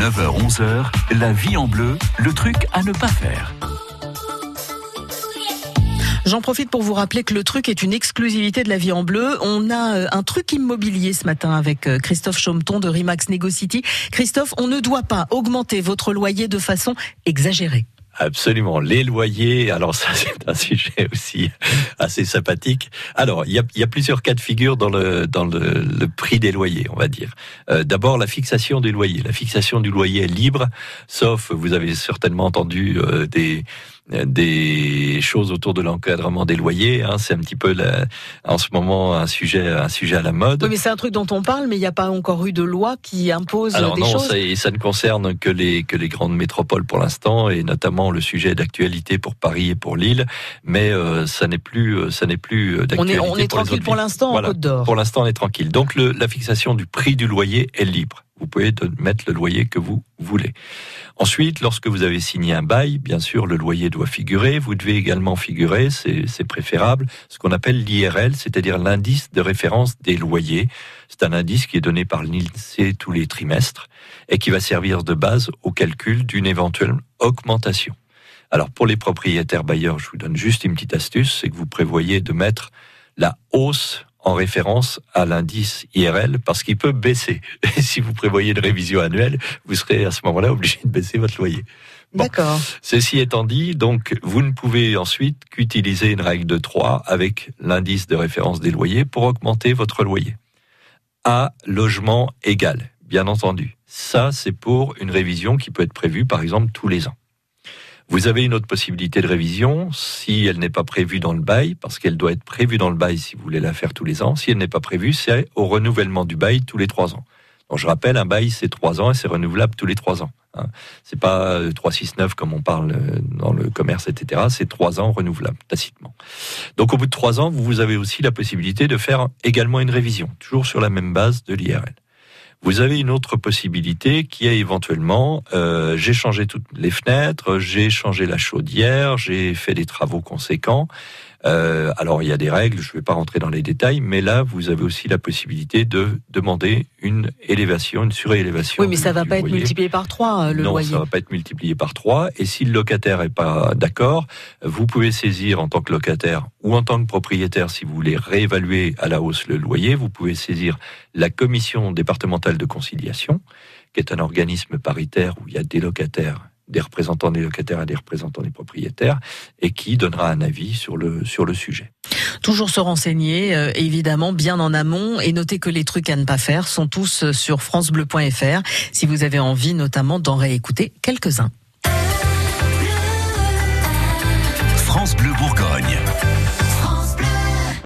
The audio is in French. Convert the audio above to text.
9h-11h, la vie en bleu, le truc à ne pas faire. J'en profite pour vous rappeler que le truc est une exclusivité de la vie en bleu. On a euh, un truc immobilier ce matin avec euh, Christophe Chaumeton de Remax Negocity. Christophe, on ne doit pas augmenter votre loyer de façon exagérée. Absolument. Les loyers, alors ça c'est un sujet aussi assez sympathique. Alors il y a, y a plusieurs cas de figure dans le dans le, le prix des loyers, on va dire. Euh, D'abord la fixation des loyers. La fixation du loyer est libre, sauf vous avez certainement entendu euh, des des choses autour de l'encadrement des loyers. Hein, c'est un petit peu la, en ce moment un sujet, un sujet à la mode. Oui, mais c'est un truc dont on parle, mais il n'y a pas encore eu de loi qui impose Alors des non, choses. ça, ça ne concerne que les que les grandes métropoles pour l'instant, et notamment le sujet d'actualité pour Paris et pour Lille. Mais euh, ça n'est plus, euh, ça n'est plus euh, On d'actualité. est, on est pour tranquille pour l'instant Voilà. en Côte d'Or. Pour l'instant, on est tranquille. Donc le, la fixation du prix du loyer est libre. Vous pouvez mettre le loyer que vous voulez. Ensuite, lorsque vous avez signé un bail, bien sûr, le loyer doit figurer. Vous devez également figurer, c'est c'est préférable, ce qu'on appelle l'IRL, c'est-à-dire l'indice de référence des loyers. C'est un indice qui est donné par l'INSEE tous les trimestres et qui va servir de base au calcul d'une éventuelle augmentation. Alors pour les propriétaires bailleurs, je vous donne juste une petite astuce, c'est que vous prévoyez de mettre la hausse en référence à l'indice IRL parce qu'il peut baisser. Et si vous prévoyez une révision annuelle, vous serez à ce moment-là obligé de baisser votre loyer. Bon. D'accord. Ceci étant dit, donc vous ne pouvez ensuite qu'utiliser une règle de 3 avec l'indice de référence des loyers pour augmenter votre loyer. À logement égal, bien entendu. Ça, c'est pour une révision qui peut être prévue, par exemple, tous les ans. Vous avez une autre possibilité de révision si elle n'est pas prévue dans le bail, parce qu'elle doit être prévue dans le bail si vous voulez la faire tous les ans. Si elle n'est pas prévue, c'est au renouvellement du bail tous les trois ans. Donc je rappelle, un bail c'est trois ans et c'est renouvelable tous les trois ans. hein. C'est pas euh, 369 comme on parle euh, dans le commerce, etc. C'est trois ans renouvelables, tacitement. Donc au bout de trois ans, vous avez aussi la possibilité de faire également une révision, toujours sur la même base de l'IRL. Vous avez une autre possibilité qui est éventuellement, euh, j'ai changé toutes les fenêtres, j'ai changé la chaudière, j'ai fait des travaux conséquents. Euh, alors il y a des règles, je ne vais pas rentrer dans les détails, mais là vous avez aussi la possibilité de demander une élévation, une surélévation. Oui, mais ça va du pas être multiplié par 3, le non, loyer. ça va pas être multiplié par 3. Et si le locataire est pas d'accord, vous pouvez saisir en tant que locataire ou en tant que propriétaire, si vous voulez réévaluer à la hausse le loyer, vous pouvez saisir la commission départementale de conciliation, qui est un organisme paritaire où il y a des locataires des représentants des locataires et des représentants des propriétaires, et qui donnera un avis sur le, sur le sujet. Toujours se renseigner, euh, évidemment, bien en amont, et noter que les trucs à ne pas faire sont tous sur francebleu.fr, si vous avez envie notamment d'en réécouter quelques-uns.